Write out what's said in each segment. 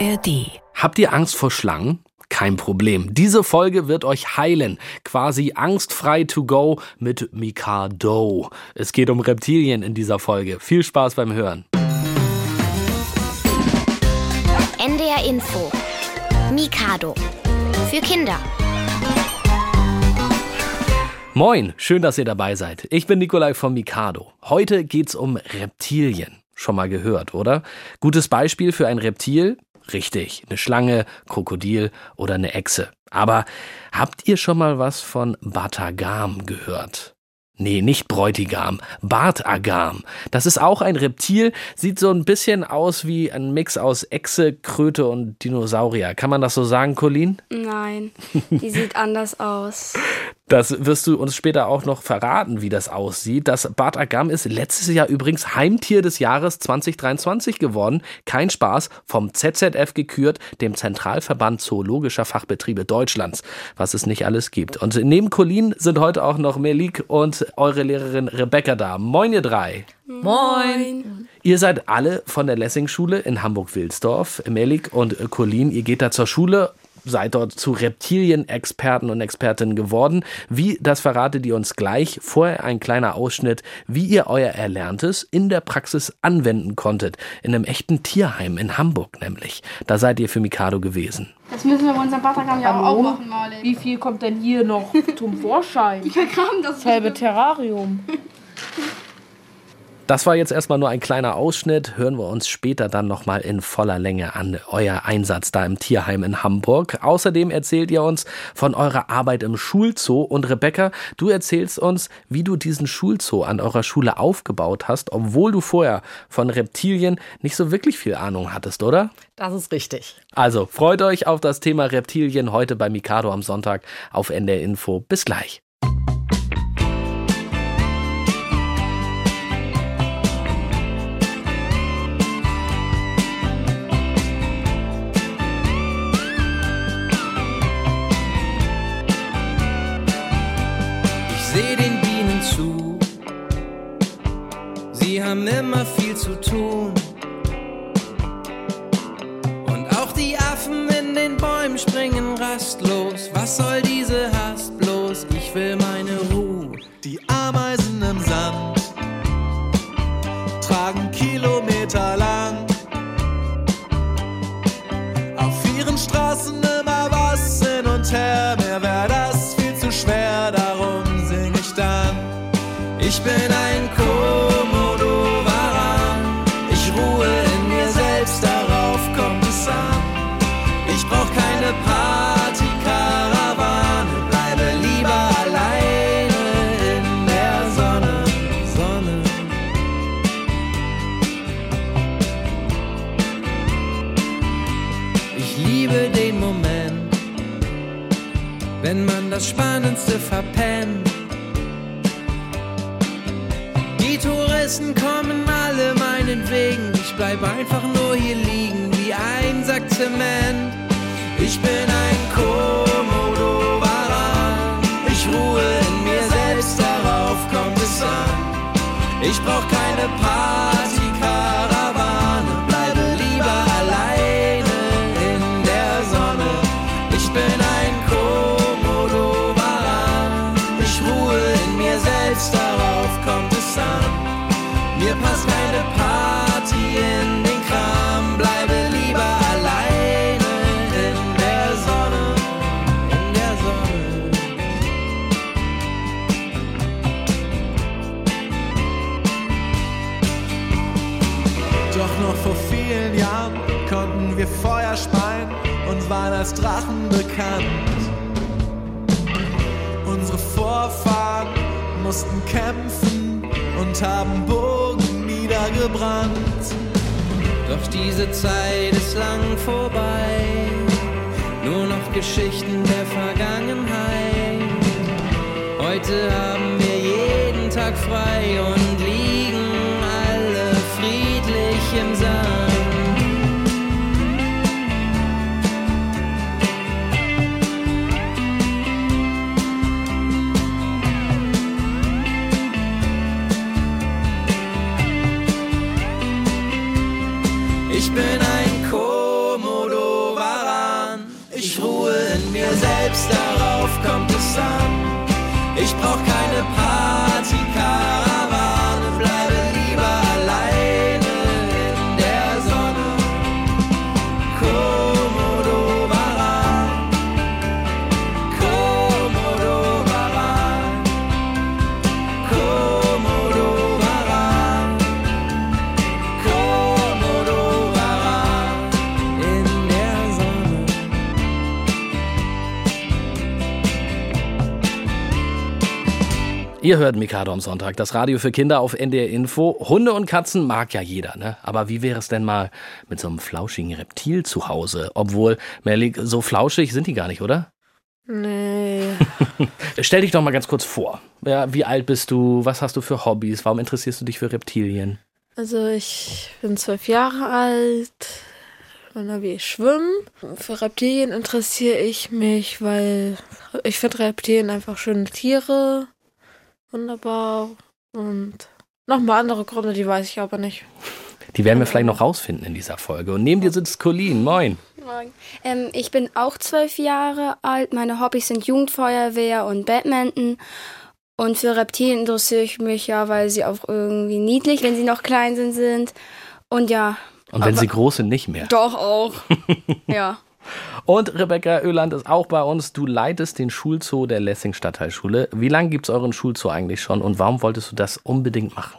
ARD. Habt ihr Angst vor Schlangen? Kein Problem. Diese Folge wird euch heilen. Quasi angstfrei to go mit Mikado. Es geht um Reptilien in dieser Folge. Viel Spaß beim Hören. NDR Info. Mikado. Für Kinder. Moin, schön, dass ihr dabei seid. Ich bin Nikolai von Mikado. Heute geht's um Reptilien. Schon mal gehört, oder? Gutes Beispiel für ein Reptil? Richtig, eine Schlange, Krokodil oder eine Echse. Aber habt ihr schon mal was von Batagam gehört? Nee, nicht Bräutigam, Bartagam. Das ist auch ein Reptil, sieht so ein bisschen aus wie ein Mix aus Echse, Kröte und Dinosaurier. Kann man das so sagen, Colin? Nein, die sieht anders aus. Das wirst du uns später auch noch verraten, wie das aussieht. Das Bartagam ist letztes Jahr übrigens Heimtier des Jahres 2023 geworden. Kein Spaß, vom ZZF gekürt, dem Zentralverband Zoologischer Fachbetriebe Deutschlands, was es nicht alles gibt. Und neben Colin sind heute auch noch Melik und eure Lehrerin Rebecca da. Moin, ihr drei. Moin. Ihr seid alle von der Lessing-Schule in Hamburg-Wilsdorf. Melik und Colin, ihr geht da zur Schule seid dort zu Reptilien-Experten und Expertinnen geworden. Wie, das verratet ihr uns gleich. Vorher ein kleiner Ausschnitt, wie ihr euer Erlerntes in der Praxis anwenden konntet. In einem echten Tierheim in Hamburg nämlich. Da seid ihr für Mikado gewesen. Das müssen wir bei unserem Batagram ja auch machen, Marley. Wie viel kommt denn hier noch zum Vorschein? Ja, Kram, das Selbe Terrarium. Das war jetzt erstmal nur ein kleiner Ausschnitt. Hören wir uns später dann nochmal in voller Länge an euer Einsatz da im Tierheim in Hamburg. Außerdem erzählt ihr uns von eurer Arbeit im Schulzoo. Und Rebecca, du erzählst uns, wie du diesen Schulzoo an eurer Schule aufgebaut hast, obwohl du vorher von Reptilien nicht so wirklich viel Ahnung hattest, oder? Das ist richtig. Also freut euch auf das Thema Reptilien heute bei Mikado am Sonntag auf NDR Info. Bis gleich. Haben immer viel zu tun. Und auch die Affen in den Bäumen springen rastlos. Was soll diese Hast bloß? Ich will meine Ruhe. Die Ameisen im Sand tragen Kilometer lang diese Zeit ist lang vorbei, nur noch Geschichten der Vergangenheit. Heute haben wir jeden Tag frei und liegen alle friedlich im Sand. Ihr hört Mikado am Sonntag, das Radio für Kinder auf NDR Info. Hunde und Katzen mag ja jeder, ne? Aber wie wäre es denn mal mit so einem flauschigen Reptil zu Hause? Obwohl, Merlik, so flauschig sind die gar nicht, oder? Nee. Stell dich doch mal ganz kurz vor. Ja, wie alt bist du? Was hast du für Hobbys? Warum interessierst du dich für Reptilien? Also ich bin zwölf Jahre alt. Mein Hobby ist Schwimmen. Für Reptilien interessiere ich mich, weil ich finde Reptilien einfach schöne Tiere. Wunderbar. Und nochmal andere Gründe, die weiß ich aber nicht. Die werden wir vielleicht noch rausfinden in dieser Folge. Und neben dir sitzt Colleen. Moin. Ähm, ich bin auch zwölf Jahre alt. Meine Hobbys sind Jugendfeuerwehr und Badminton. Und für Reptilien interessiere ich mich ja, weil sie auch irgendwie niedlich, wenn sie noch klein sind, sind. Und ja, Und wenn Aber- sie groß sind, nicht mehr. doch auch. ja. Und Rebecca Öland ist auch bei uns. Du leitest den Schulzoo der Lessing Stadtteilschule. Wie lange gibt es euren Schulzoo eigentlich schon und warum wolltest du das unbedingt machen?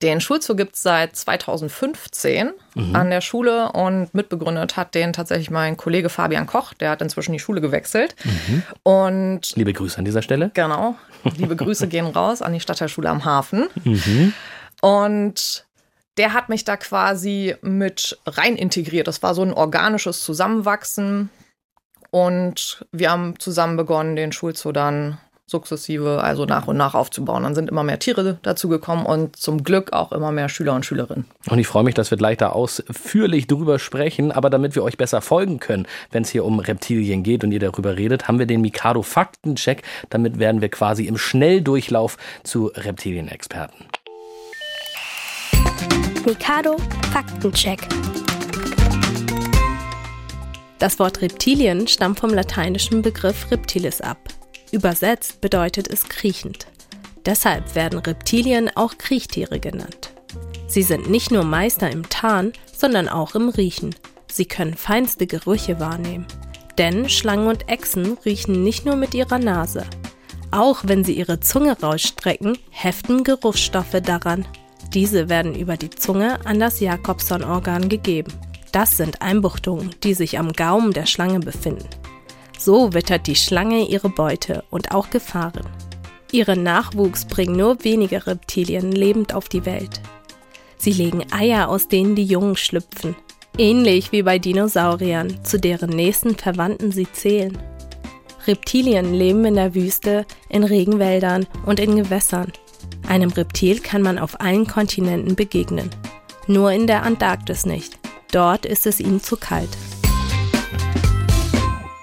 Den Schulzoo gibt es seit 2015 an der Schule und mitbegründet hat den tatsächlich mein Kollege Fabian Koch. Der hat inzwischen die Schule gewechselt. Und Liebe Grüße an dieser Stelle. genau, liebe Grüße gehen raus an die Stadtteilschule am Hafen. Und der hat mich da quasi mit rein integriert. Das war so ein organisches Zusammenwachsen. Und wir haben zusammen begonnen, den Schulzoo dann sukzessive, also nach und nach aufzubauen. Dann sind immer mehr Tiere dazugekommen und zum Glück auch immer mehr Schüler und Schülerinnen. Und ich freue mich, dass wir gleich da ausführlich drüber sprechen. Aber damit wir euch besser folgen können, wenn es hier um Reptilien geht und ihr darüber redet, haben wir den Mikado Faktencheck. Damit werden wir quasi im Schnelldurchlauf zu Reptilienexperten. Mikado Faktencheck. Das Wort Reptilien stammt vom lateinischen Begriff reptilis ab. Übersetzt bedeutet es kriechend. Deshalb werden Reptilien auch Kriechtiere genannt. Sie sind nicht nur Meister im Tarn, sondern auch im Riechen. Sie können feinste Gerüche wahrnehmen. Denn Schlangen und Echsen riechen nicht nur mit ihrer Nase. Auch wenn sie ihre Zunge rausstrecken, heften Geruchsstoffe daran. Diese werden über die Zunge an das Jakobson-Organ gegeben. Das sind Einbuchtungen, die sich am Gaumen der Schlange befinden. So wittert die Schlange ihre Beute und auch Gefahren. Ihren Nachwuchs bringen nur wenige Reptilien lebend auf die Welt. Sie legen Eier, aus denen die Jungen schlüpfen. Ähnlich wie bei Dinosauriern, zu deren nächsten Verwandten sie zählen. Reptilien leben in der Wüste, in Regenwäldern und in Gewässern. Einem Reptil kann man auf allen Kontinenten begegnen. Nur in der Antarktis nicht. Dort ist es ihnen zu kalt.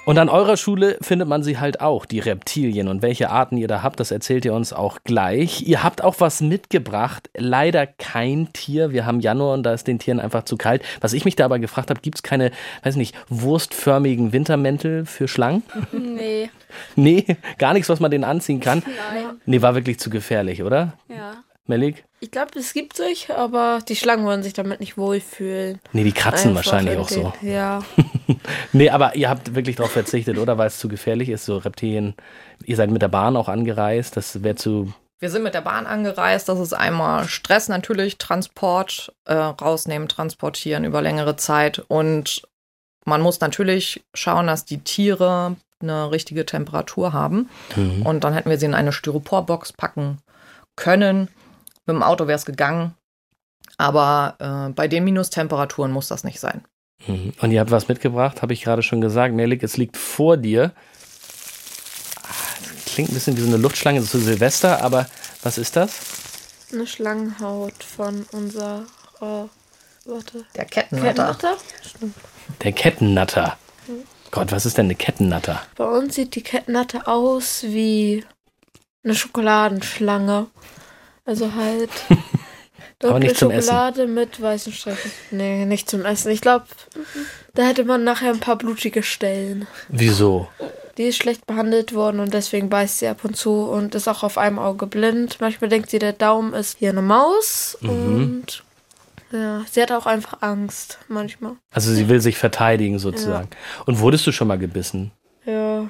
Und an eurer Schule findet man sie halt auch, die Reptilien. Und welche Arten ihr da habt, das erzählt ihr uns auch gleich. Ihr habt auch was mitgebracht. Leider kein Tier. Wir haben Januar und da ist den Tieren einfach zu kalt. Was ich mich da aber gefragt habe, gibt es keine, weiß nicht, wurstförmigen Wintermäntel für Schlangen? Nee. Nee, gar nichts, was man denen anziehen kann. Nein. Nee, war wirklich zu gefährlich, oder? Ja. Melik? Ich glaube, es gibt sich, aber die Schlangen wollen sich damit nicht wohlfühlen. Nee, die kratzen Einfach wahrscheinlich auch so. Ja. Nee, aber ihr habt wirklich darauf verzichtet, oder? Weil es zu gefährlich ist, so Reptilien. Ihr seid mit der Bahn auch angereist, das wäre zu. Wir sind mit der Bahn angereist. Das ist einmal Stress natürlich, Transport, äh, rausnehmen, transportieren über längere Zeit. Und man muss natürlich schauen, dass die Tiere eine richtige Temperatur haben. Mhm. Und dann hätten wir sie in eine Styroporbox packen können. Mit dem Auto wäre es gegangen. Aber äh, bei den Minustemperaturen muss das nicht sein. Mhm. Und ihr habt was mitgebracht, habe ich gerade schon gesagt. Melik, es liegt vor dir. Ah, das Klingt ein bisschen wie so eine Luftschlange zu Silvester, aber was ist das? Eine Schlangenhaut von unserer. warte. Der Kettennatter. Kettennatter? Der Kettennatter. Gott, was ist denn eine Kettennatter? Bei uns sieht die Kettennatter aus wie eine Schokoladenschlange. Also halt. Aber nicht dunkle zum Essen. Schokolade mit weißen Streifen. Nee, nicht zum Essen. Ich glaube, da hätte man nachher ein paar blutige Stellen. Wieso? Die ist schlecht behandelt worden und deswegen beißt sie ab und zu und ist auch auf einem Auge blind. Manchmal denkt sie, der Daumen ist hier eine Maus Mhm. und ja, sie hat auch einfach Angst manchmal. Also sie will sich verteidigen sozusagen. Und wurdest du schon mal gebissen? Ja,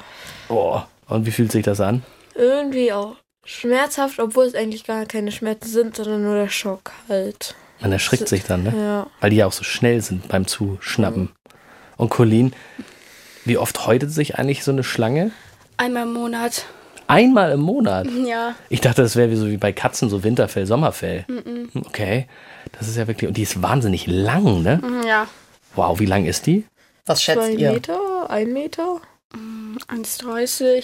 Oh. Und wie fühlt sich das an? irgendwie auch schmerzhaft, obwohl es eigentlich gar keine Schmerzen sind, sondern nur der Schock halt. Man erschrickt sich dann, ne? Ja. Weil die ja auch so schnell sind beim Zuschnappen. Und Colleen, wie oft häutet sich eigentlich so eine Schlange? Einmal im Monat. Einmal im Monat. Ja. Ich dachte, das wäre wie so wie bei Katzen, so Winterfell, Sommerfell. Okay. Das ist ja wirklich. Und die ist wahnsinnig lang, ne? Ja. Wow, wie lang ist die? Was schätzt Zwei ihr? Meter, ein Meter. 1,30.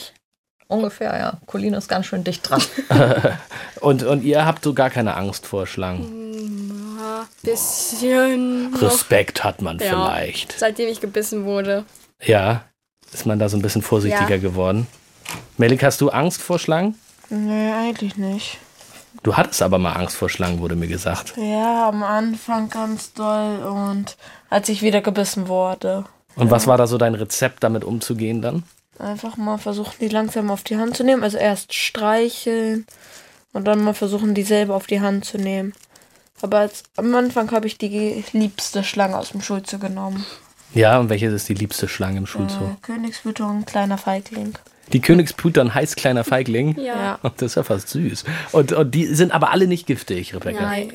Ungefähr, ja. Colin ist ganz schön dicht dran. Und, und ihr habt so gar keine Angst vor Schlangen. Ja, bisschen. noch, Respekt hat man Ja. vielleicht. Seitdem ich gebissen wurde. Ja. Ist man da so ein bisschen vorsichtiger Ja. geworden? Melik, hast du Angst vor Schlangen? Nee, eigentlich nicht. Du hattest aber mal Angst vor Schlangen, wurde mir gesagt. Ja, am Anfang ganz doll und als ich wieder gebissen wurde. Und was war da so dein Rezept, damit umzugehen dann? Einfach mal versuchen, die langsam auf die Hand zu nehmen. Also erst streicheln und dann mal versuchen, die selber auf die Hand zu nehmen. Aber als, am Anfang habe ich die liebste Schlange aus dem Schulze genommen. Ja, und welche ist die liebste Schlange im Schulzoo? Äh, Königsbütung, kleiner Feigling. Die Königsputern heißt kleiner Feigling. Ja. Das ist ja fast süß. Und, und die sind aber alle nicht giftig, Rebecca. Nein.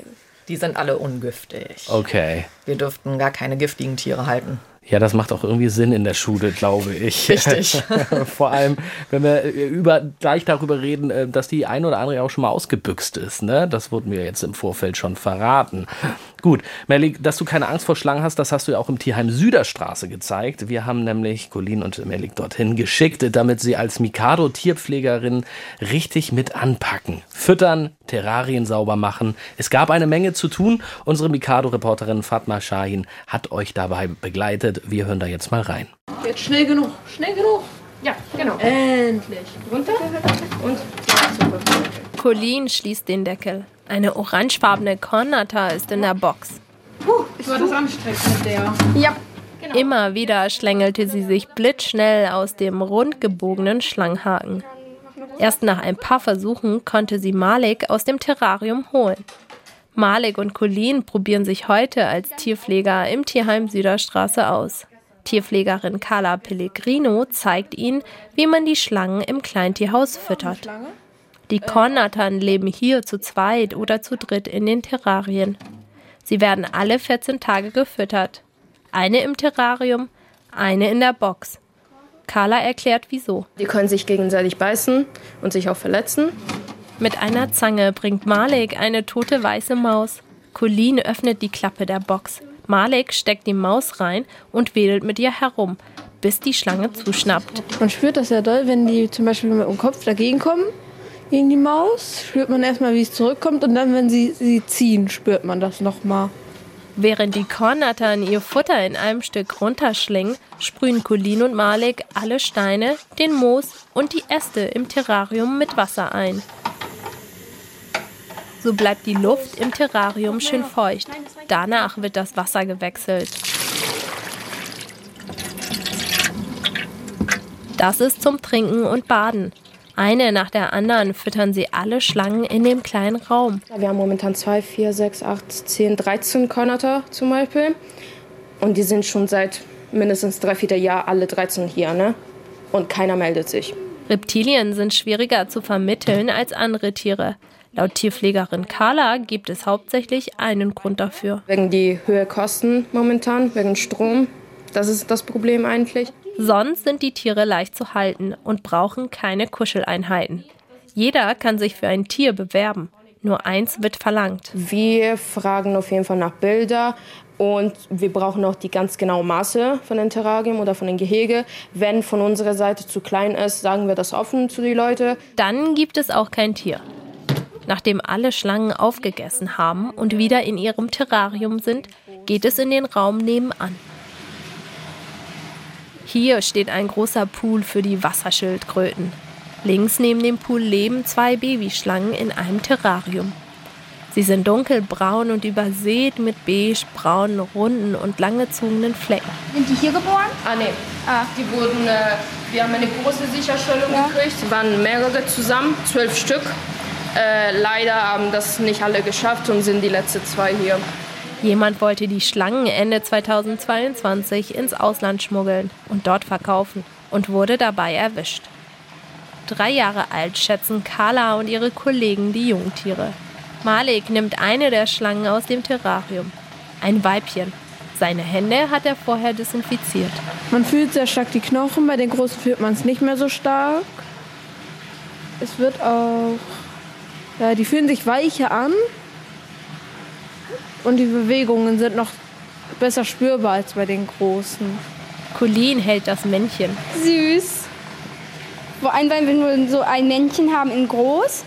Die sind alle ungiftig. Okay. Wir dürften gar keine giftigen Tiere halten. Ja, das macht auch irgendwie Sinn in der Schule, glaube ich. Richtig. Vor allem, wenn wir über, gleich darüber reden, äh, dass die ein oder andere auch schon mal ausgebüxt ist. Ne? Das wurde mir jetzt im Vorfeld schon verraten. Gut, Melly, dass du keine Angst vor Schlangen hast, das hast du ja auch im Tierheim Süderstraße gezeigt. Wir haben nämlich Colin und Melik dorthin geschickt, damit sie als Mikado-Tierpflegerin richtig mit anpacken. Füttern, Terrarien sauber machen. Es gab eine Menge zu tun. Unsere Mikado-Reporterin Fatma Shahin hat euch dabei begleitet. Wir hören da jetzt mal rein. Jetzt schnell genug. Schnell genug. Ja, genau. Endlich. Runter. Und. Colleen schließt den Deckel. Eine orangefarbene Kornnatter ist in der Box. War das anstrengend mit der? Ja. Immer wieder schlängelte sie sich blitzschnell aus dem rund gebogenen Schlangenhaken. Erst nach ein paar Versuchen konnte sie Malik aus dem Terrarium holen. Malik und Colleen probieren sich heute als Tierpfleger im Tierheim Süderstraße aus. Tierpflegerin Carla Pellegrino zeigt ihnen, wie man die Schlangen im Kleintierhaus füttert. Die Kornnattern leben hier zu zweit oder zu dritt in den Terrarien. Sie werden alle 14 Tage gefüttert. Eine im Terrarium, eine in der Box. Carla erklärt wieso. Die können sich gegenseitig beißen und sich auch verletzen. Mit einer Zange bringt Malik eine tote weiße Maus. Colleen öffnet die Klappe der Box. Malik steckt die Maus rein und wedelt mit ihr herum, bis die Schlange zuschnappt. Man spürt das ja doll, wenn die zum Beispiel mit dem Kopf dagegen kommen, gegen die Maus, spürt man erstmal, wie es zurückkommt und dann, wenn sie sie ziehen, spürt man das nochmal. Während die Kornnattern ihr Futter in einem Stück runterschlingen, sprühen Colleen und Malik alle Steine, den Moos und die Äste im Terrarium mit Wasser ein. So bleibt die Luft im Terrarium schön feucht. Danach wird das Wasser gewechselt. Das ist zum Trinken und Baden. Eine nach der anderen füttern sie alle Schlangen in dem kleinen Raum. Wir haben momentan 2, 4, 6, 8, 10, 13 Kornatter zum Beispiel. Und die sind schon seit mindestens drei, vier Jahren alle 13 hier, ne? Und keiner meldet sich. Reptilien sind schwieriger zu vermitteln als andere Tiere. Laut Tierpflegerin Carla gibt es hauptsächlich einen Grund dafür. Wegen die höhe Kosten momentan, wegen Strom. Das ist das Problem eigentlich. Sonst sind die Tiere leicht zu halten und brauchen keine Kuscheleinheiten. Jeder kann sich für ein Tier bewerben. Nur eins wird verlangt. Wir fragen auf jeden Fall nach Bilder und wir brauchen auch die ganz genauen Maße von den Terrarium oder von den Gehege. Wenn von unserer Seite zu klein ist, sagen wir das offen zu den Leuten. Dann gibt es auch kein Tier. Nachdem alle Schlangen aufgegessen haben und wieder in ihrem Terrarium sind, geht es in den Raum nebenan. Hier steht ein großer Pool für die Wasserschildkröten. Links neben dem Pool leben zwei Babyschlangen in einem Terrarium. Sie sind dunkelbraun und übersät mit beige-braunen, runden und langgezogenen Flecken. Sind die hier geboren? Ah, nee. Ah. Die wurden, äh, wir haben eine große Sicherstellung Ja. gekriegt. Es waren mehrere zusammen, zwölf Stück. Äh, leider haben das nicht alle geschafft und sind die letzten zwei hier. Jemand wollte die Schlangen Ende 2022 ins Ausland schmuggeln und dort verkaufen und wurde dabei erwischt. Drei Jahre alt schätzen Carla und ihre Kollegen die Jungtiere. Malik nimmt eine der Schlangen aus dem Terrarium. Ein Weibchen. Seine Hände hat er vorher desinfiziert. Man fühlt sehr stark die Knochen, bei den großen fühlt man es nicht mehr so stark. Es wird auch. Ja, die fühlen sich weicher an. Und die Bewegungen sind noch besser spürbar als bei den großen. Colleen hält das Männchen. Süß. Vor allem, weil wir nur so ein Männchen haben in groß.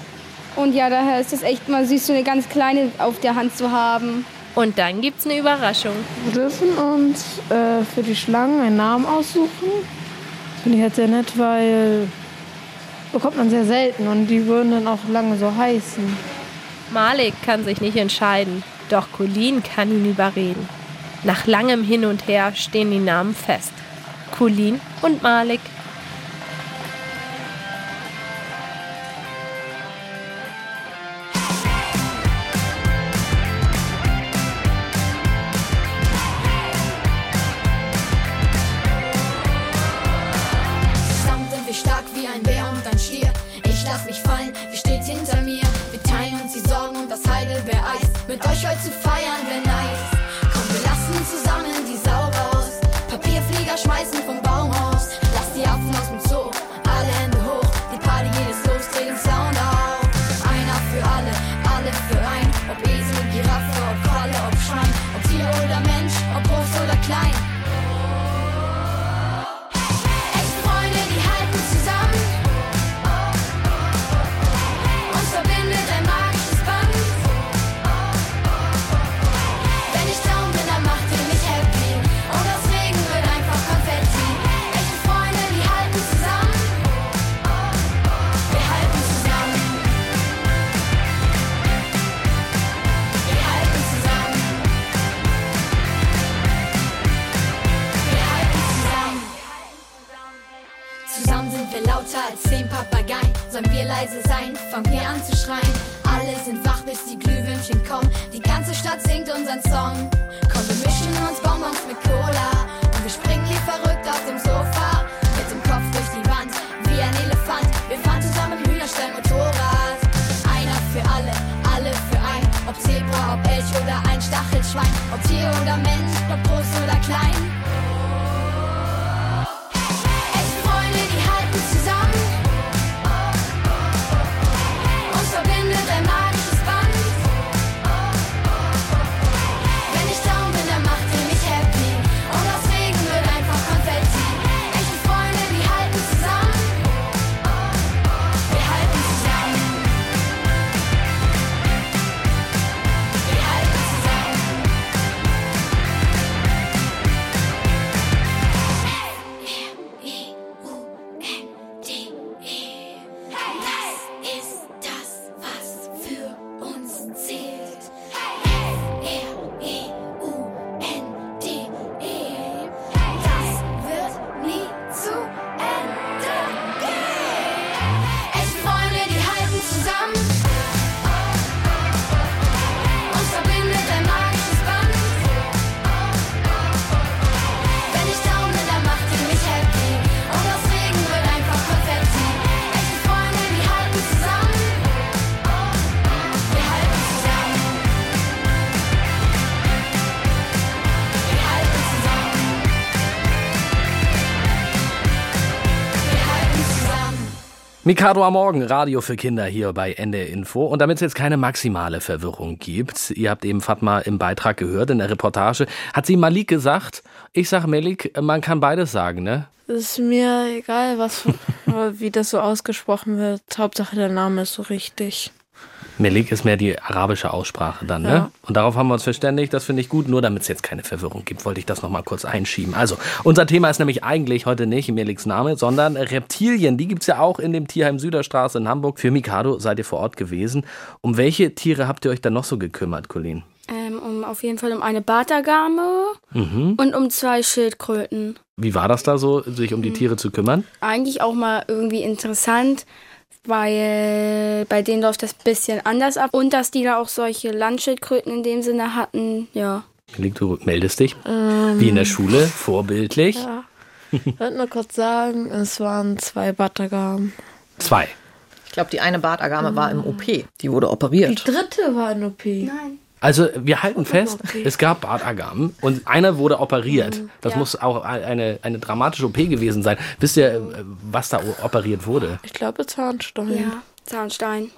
Und ja, daher ist es echt mal süß, so eine ganz kleine auf der Hand zu haben. Und dann gibt's eine Überraschung. Wir dürfen uns äh, für die Schlangen einen Namen aussuchen. Finde ich halt sehr nett, weil bekommt man sehr selten und die würden dann auch lange so heißen. Malik kann sich nicht entscheiden, doch Colleen kann ihn überreden. Nach langem Hin und Her stehen die Namen fest. Colleen und Malik. Mikado am Morgen, Radio für Kinder hier bei NDR Info. Und damit es jetzt keine maximale Verwirrung gibt, ihr habt eben Fatma im Beitrag gehört, in der Reportage, hat sie Malik gesagt, ich sag Malik, man kann beides sagen, ne? Ist mir egal, was, wie das so ausgesprochen wird. Hauptsache der Name ist so richtig. Melik ist mehr die arabische Aussprache dann, ne? Ja. Und darauf haben wir uns verständigt, das finde ich gut. Nur damit es jetzt keine Verwirrung gibt, wollte ich das nochmal kurz einschieben. Also, unser Thema ist nämlich eigentlich heute nicht Meliks Name, sondern Reptilien. Die gibt's ja auch in dem Tierheim Süderstraße in Hamburg. Für Mikado seid ihr vor Ort gewesen. Um welche Tiere habt ihr euch dann noch so gekümmert, Colleen? Ähm, um, auf jeden Fall um eine Bartagame Mhm. und um zwei Schildkröten. Wie war das da so, sich um die Tiere zu kümmern? Eigentlich auch mal irgendwie interessant, weil bei denen läuft das ein bisschen anders ab. Und dass die da auch solche Landschildkröten in dem Sinne hatten, ja. Du meldest dich. Ähm, Wie in der Schule, vorbildlich. Ja. Ich wollte nur kurz sagen, es waren zwei Batagamen. Zwei. Ich glaube, die eine Bartagame war im OP. Die wurde operiert. Die dritte war in OP. Nein. Also wir halten fest, okay. es gab Bartagamen und einer wurde operiert. Das Ja. muss auch eine, eine dramatische OP gewesen sein. Wisst ihr, äh, was da operiert wurde? Ich glaube Zahnstein. Ja, Zahnstein.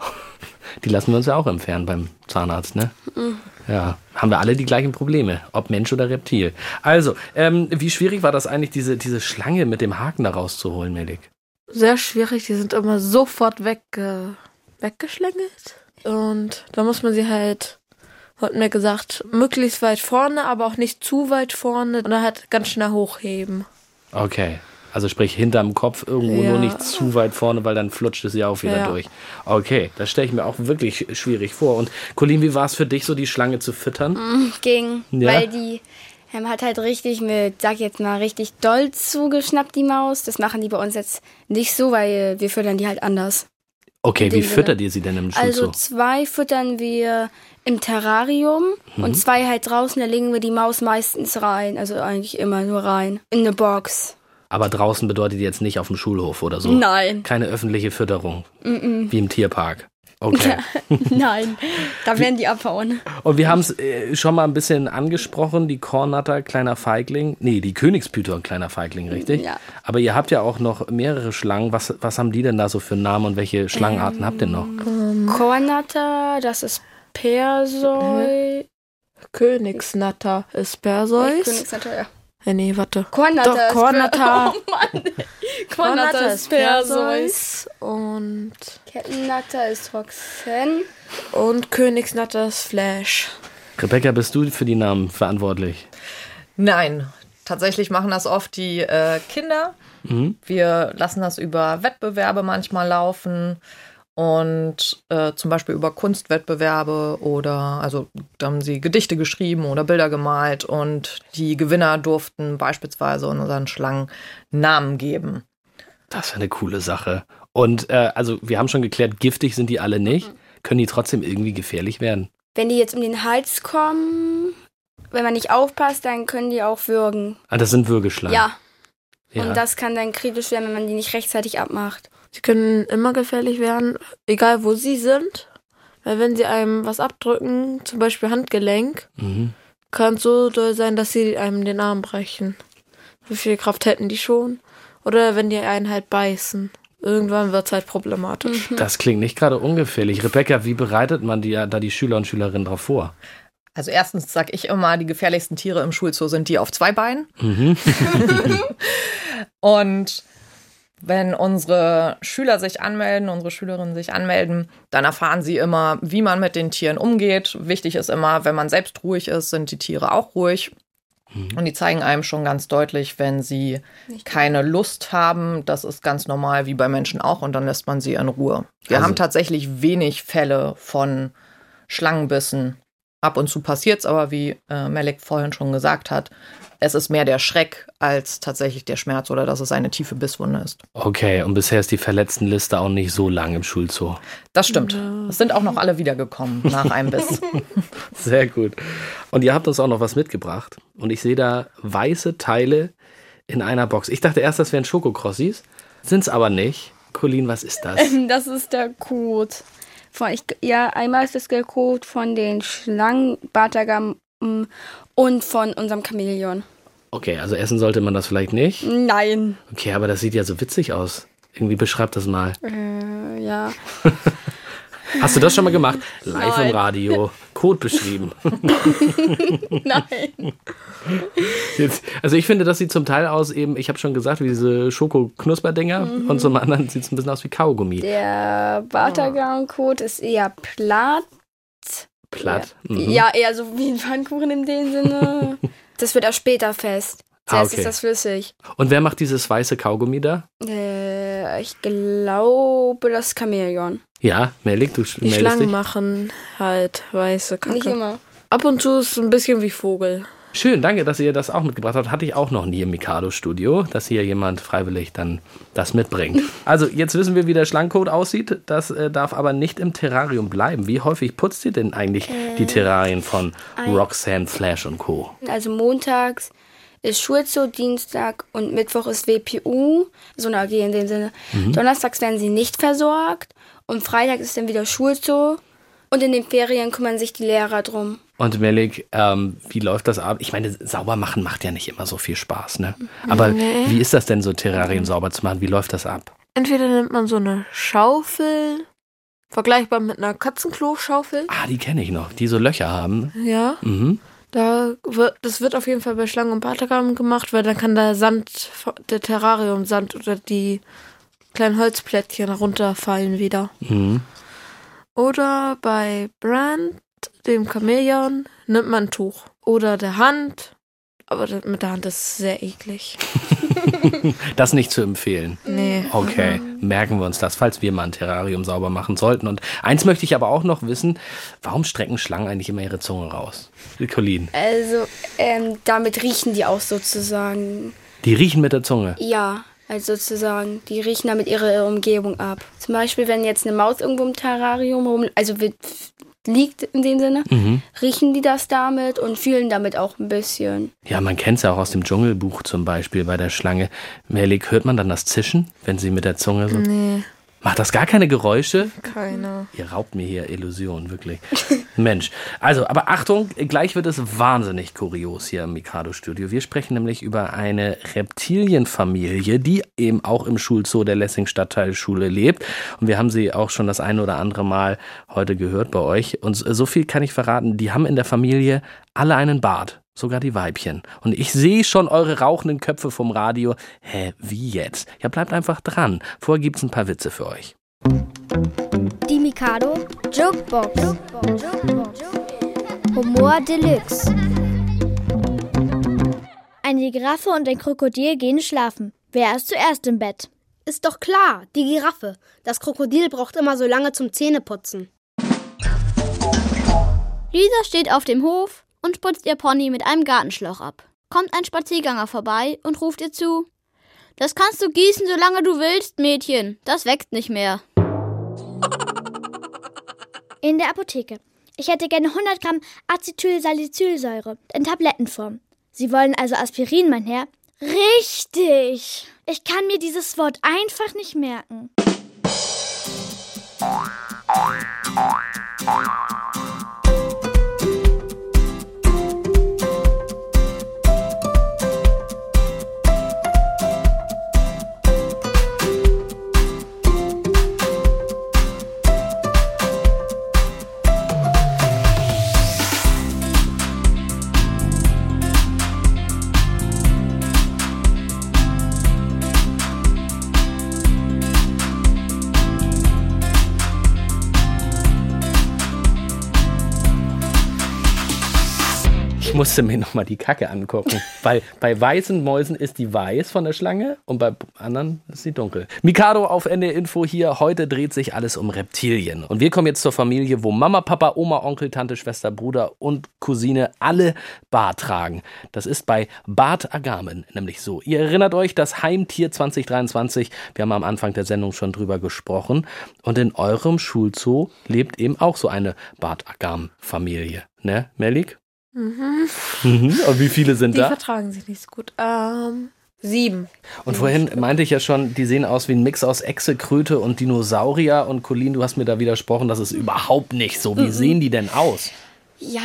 Die lassen wir uns ja auch entfernen beim Zahnarzt, ne? Mhm. Ja, haben wir alle die gleichen Probleme, ob Mensch oder Reptil. Also, ähm, wie schwierig war das eigentlich, diese, diese Schlange mit dem Haken da rauszuholen, Melik? Sehr schwierig, die sind immer sofort wegge weggeschlängelt. Und da muss man sie halt, hat mir gesagt, möglichst weit vorne, aber auch nicht zu weit vorne. Und dann halt ganz schnell hochheben. Okay. Also sprich hinterm Kopf irgendwo Ja. nur nicht zu weit vorne, weil dann flutscht es ja auch wieder Ja. durch. Okay, das stelle ich mir auch wirklich schwierig vor. Und Colin, wie war es für dich, so die Schlange zu füttern? Ging, Ja. weil die ähm, hat halt richtig mit, sag jetzt mal, richtig doll zugeschnappt, die Maus. Das machen die bei uns jetzt nicht so, weil wir füttern die halt anders. Okay, wie Sinne. füttert ihr sie denn im Also Schulzoo? zwei füttern wir im Terrarium Mhm. und zwei halt draußen, da legen wir die Maus meistens rein. Also eigentlich immer nur rein. In eine Box. Aber draußen bedeutet jetzt nicht auf dem Schulhof oder so. Nein. Keine öffentliche Fütterung. Wie im Tierpark. Okay. Nein. Da werden die abhauen. Und wir haben es äh, schon mal ein bisschen angesprochen, die Kornatter, kleiner Feigling. Nee, die Königspython, kleiner Feigling, richtig? Ja. Aber ihr habt ja auch noch mehrere Schlangen. Was, was haben die denn da so für Namen und welche Schlangenarten habt ihr noch? Kornatter, das ist Perseu. Königsnatter ist Perseus. Königsnatter, ja. Äh, nee, warte. Kornatter Doch, ist Kornatter. Oh Mann. Kornatter ist Perseus. Und, Kettennatter ist Roxanne. und Königsnatter ist Flash. Rebecca, bist du für die Namen verantwortlich? Nein, tatsächlich machen das oft die äh, Kinder. Wir lassen das über Wettbewerbe manchmal laufen und äh, zum Beispiel über Kunstwettbewerbe oder also da haben sie Gedichte geschrieben oder Bilder gemalt und die Gewinner durften beispielsweise unseren Schlangen Namen geben. Das ist eine coole Sache. Und äh, also wir haben schon geklärt, giftig sind die alle nicht. Können die trotzdem irgendwie gefährlich werden? Wenn die jetzt um den Hals kommen, wenn man nicht aufpasst, dann können die auch würgen. Ah, das sind Würgeschlangen. Ja. ja. Und das kann dann kritisch werden, wenn man die nicht rechtzeitig abmacht. Sie können immer gefährlich werden, egal wo sie sind. Weil wenn sie einem was abdrücken, zum Beispiel Handgelenk, mhm. kann es so doll sein, dass sie einem den Arm brechen. Wie viel Kraft hätten die schon? Oder wenn die einen halt beißen. Irgendwann wird es halt problematisch. Das klingt nicht gerade ungefährlich. Rebecca, wie bereitet man die, da die Schüler und Schülerinnen darauf vor? Also erstens sage ich immer, die gefährlichsten Tiere im Schulzoo sind die auf zwei Beinen. Und wenn unsere Schüler sich anmelden, unsere Schülerinnen sich anmelden, dann erfahren sie immer, wie man mit den Tieren umgeht. Wichtig ist immer, wenn man selbst ruhig ist, sind die Tiere auch ruhig. Und die zeigen einem schon ganz deutlich, wenn sie keine Lust haben. Das ist ganz normal, wie bei Menschen auch. Und dann lässt man sie in Ruhe. Wir Also- haben tatsächlich wenig Fälle von Schlangenbissen. Ab und zu passiert's, aber wie äh, Melek vorhin schon gesagt hat, es ist mehr der Schreck als tatsächlich der Schmerz oder dass es eine tiefe Bisswunde ist. Okay, und bisher ist die Verletztenliste auch nicht so lang im Schulzoo. Das stimmt. Es sind auch noch alle wiedergekommen nach einem Biss. Sehr gut. Und ihr habt uns auch noch was mitgebracht. Und ich sehe da weiße Teile in einer Box. Ich dachte erst, das wären Schokokrossis. Sind's aber nicht. Colin, was ist das? Das ist der Code. Von, ich, ja, einmal ist der Code von den Schlangen, Batagam mm, und von unserem Chamäleon. Okay, also essen sollte man das vielleicht nicht. Nein. Okay, aber das sieht ja so witzig aus. Irgendwie beschreibt das mal. Äh, ja. Hast du das schon mal gemacht? Live im Radio, Code beschrieben. Nein. Jetzt, also ich finde, das sieht zum Teil aus eben, ich habe schon gesagt, wie diese Schoko-Knusperdinger Mhm. und zum anderen sieht es ein bisschen aus wie Kaugummi. Der Bartagam-Code ist eher platt. Platt. Mhm. Ja, eher so wie ein Pfannkuchen in dem Sinne. das wird auch später fest. Ah, Zuerst okay. ist das flüssig. Und wer macht dieses weiße Kaugummi da? Äh, ich glaube, das Chamäleon. Ja, Melik, du Die Schlangen dich. machen halt weiße Kacke. Nicht immer. Ab und zu ist es ein bisschen wie Vogel. Schön, danke, dass ihr das auch mitgebracht habt. Hatte ich auch noch nie im Mikado-Studio, dass hier jemand freiwillig dann das mitbringt. Also, jetzt wissen wir, wie der Schlangencode aussieht. Das äh, darf aber nicht im Terrarium bleiben. Wie häufig putzt ihr denn eigentlich die Terrarien von Roxanne, Flash und Co.? Also montags ist Schulzoo, Dienstag und Mittwoch ist WPU, so eine AG in dem Sinne. Mhm. Donnerstags werden sie nicht versorgt und Freitag ist dann wieder Schulzoo. Und in den Ferien kümmern sich die Lehrer drum. Und Melik, ähm, wie läuft das ab? Ich meine, sauber machen macht ja nicht immer so viel Spaß, ne? Aber Nee. wie ist das denn so, Terrarien sauber zu machen? Wie läuft das ab? Entweder nimmt man so eine Schaufel, vergleichbar mit einer Katzenklo-Schaufel. Ah, die kenne ich noch, die so Löcher haben. Ja, Mhm. da wird, das wird auf jeden Fall bei Schlangen und Bartagam gemacht, weil dann kann der Sand, der Terrarium-Sand oder die kleinen Holzplättchen runterfallen wieder. Mhm. Oder bei Brand, dem Chamäleon, nimmt man ein Tuch. Oder der Hand. Aber mit der Hand ist es sehr eklig. Das nicht zu empfehlen. Nee. Okay, merken wir uns das, falls wir mal ein Terrarium sauber machen sollten. Und eins möchte ich aber auch noch wissen, warum strecken Schlangen eigentlich immer ihre Zunge raus? Colin, Also ähm, damit riechen die auch sozusagen. die riechen mit der Zunge. Ja, also sozusagen, die riechen damit ihre Umgebung ab. Zum Beispiel, wenn jetzt eine Maus irgendwo im Terrarium rum, also wird, liegt in dem Sinne, Mhm. riechen die das damit und fühlen damit auch ein bisschen. Ja, man kennt es ja auch aus dem Dschungelbuch zum Beispiel bei der Schlange. Melik, hört man dann das Zischen, wenn sie mit der Zunge so... Nee, Macht das gar keine Geräusche? keine. Ihr raubt mir hier Illusionen, wirklich. Mensch. Also, aber Achtung, gleich wird es wahnsinnig kurios hier im Mikado-Studio. Wir sprechen nämlich über eine Reptilienfamilie, die eben auch im Schulzoo der Lessing Stadtteilschule lebt. Und wir haben sie auch schon das eine oder andere Mal heute gehört bei euch. Und so viel kann ich verraten, die haben in der Familie alle einen Bart. Sogar die Weibchen. Und ich sehe schon eure rauchenden Köpfe vom Radio. Hä, wie jetzt? Ja, bleibt einfach dran. Vorher gibt's ein paar Witze für euch. Die Mikado Jokebox. Humor Deluxe. Eine Giraffe und ein Krokodil gehen schlafen. Wer ist zuerst im Bett? Ist doch klar, die Giraffe. Das Krokodil braucht immer so lange zum Zähneputzen. Lisa steht auf dem Hof und spritzt ihr Pony mit einem Gartenschlauch ab. Kommt ein Spazierganger vorbei und ruft ihr zu. Das kannst du gießen, solange du willst, Mädchen. Das wächst nicht mehr. In der Apotheke. Ich hätte gerne 100 Gramm Acetylsalicylsäure in Tablettenform. Sie wollen also Aspirin, mein Herr? Richtig. Ich kann mir dieses Wort einfach nicht merken. Musste mir nochmal die Kacke angucken, weil bei weißen Mäusen ist die weiß von der Schlange und bei anderen ist sie dunkel. Mikado auf Ende Info hier. Heute dreht sich alles um Reptilien. Und wir kommen jetzt zur Familie, wo Mama, Papa, Oma, Onkel, Tante, Schwester, Bruder und Cousine alle Bart tragen. Das ist bei Bart Agamen nämlich so. Ihr erinnert euch, das Heimtier 2023. Wir haben am Anfang der Sendung schon drüber gesprochen. Und in eurem Schulzoo lebt eben auch so eine Bart Agam-Familie. Ne, Melik? Mhm. Mhm. Und wie viele sind Die da? vertragen sich nicht so gut. Ähm, sieben. Und vorhin meinte ich ja schon, die sehen aus wie ein Mix aus Echse, Kröte und Dinosaurier. Und Colin, du hast mir da widersprochen, das ist überhaupt nicht so. Wie sehen die denn aus? Ja,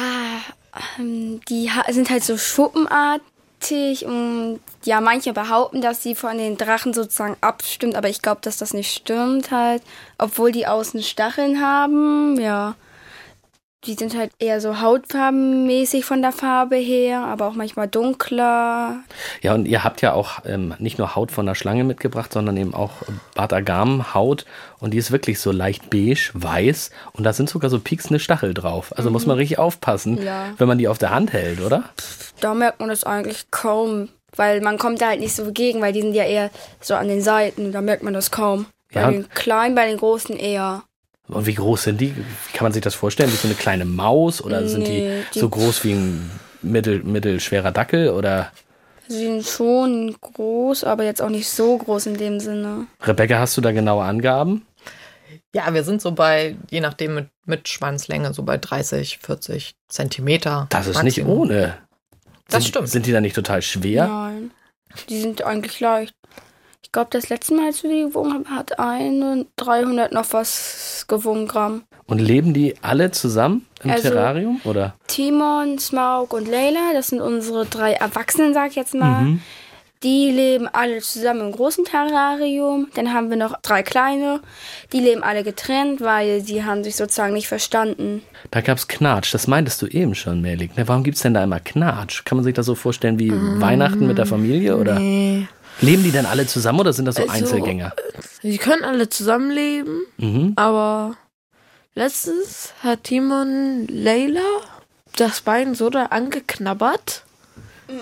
ähm, die sind halt so Schuppenart giftig und ja, manche behaupten, dass sie von den Drachen sozusagen abstimmt, aber ich glaube, dass das nicht stimmt halt, obwohl die außen Stacheln haben, ja. Die sind halt eher so hautfarbenmäßig von der Farbe her, aber auch manchmal dunkler. Ja, und ihr habt ja auch ähm, nicht nur Haut von der Schlange mitgebracht, sondern eben auch Batagam-Haut. Und die ist wirklich so leicht beige, weiß. Und da sind sogar so pieksende Stachel drauf. Also muss man richtig aufpassen, Ja. wenn man die auf der Hand hält, oder? Da merkt man das eigentlich kaum, weil man kommt da halt nicht so gegen, weil die sind ja eher so an den Seiten, da merkt man das kaum. Bei Ja. den kleinen, bei den großen eher. Und wie groß sind die? Wie kann man sich das vorstellen? Wie so eine kleine Maus? Oder sind die, Nee, die- so groß wie ein mittel, mittelschwerer Dackel? Oder Sie sind schon groß, aber jetzt auch nicht so groß in dem Sinne. Rebecca, hast du da genaue Angaben? Ja, wir sind so bei, je nachdem mit, mit Schwanzlänge, so bei 30, 40 Zentimeter. Das ist nicht Maximum. ohne. Das sind, stimmt. Sind die da nicht total schwer? Nein, die sind eigentlich leicht. Ich glaube, das letzte Mal, als wir die gewogen haben, hat eine 300 noch was gewogen Gramm. Und leben die alle zusammen im Also- Terrarium? Oder? Timon, Smaug und Leila, das sind unsere drei Erwachsenen, sag ich jetzt mal. Mhm. Die leben alle zusammen im großen Terrarium. Dann haben wir noch drei kleine. Die leben alle getrennt, weil sie haben sich sozusagen nicht verstanden. Da gab's Knatsch, das meintest du eben schon, Melik. Ne, warum gibt's denn da immer Knatsch? Kann man sich das so vorstellen wie Weihnachten mit der Familie? Oder Nee. Leben die dann alle zusammen oder sind das so Also- Einzelgänger? Die können alle zusammenleben, Mhm. aber letztens hat Timon Leila das Bein so da angeknabbert,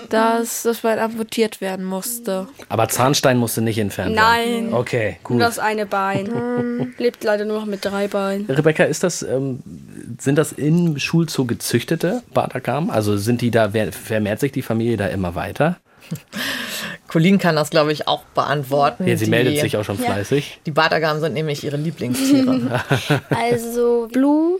dass das Bein amputiert werden musste. Aber Zahnstein musste nicht entfernt werden. Nein. Okay, Nur gut. das eine Bein. Lebt leider nur noch mit drei Beinen. Rebecca, ist das, ähm, sind das im Schulzoo gezüchtete Batagam? Also sind die da, vermehrt sich die Familie da immer weiter? Colleen kann das, glaube ich, auch beantworten. Ja, sie die, meldet sich auch schon Ja. fleißig. Die Batagam sind nämlich ihre Lieblingstiere. Also Blue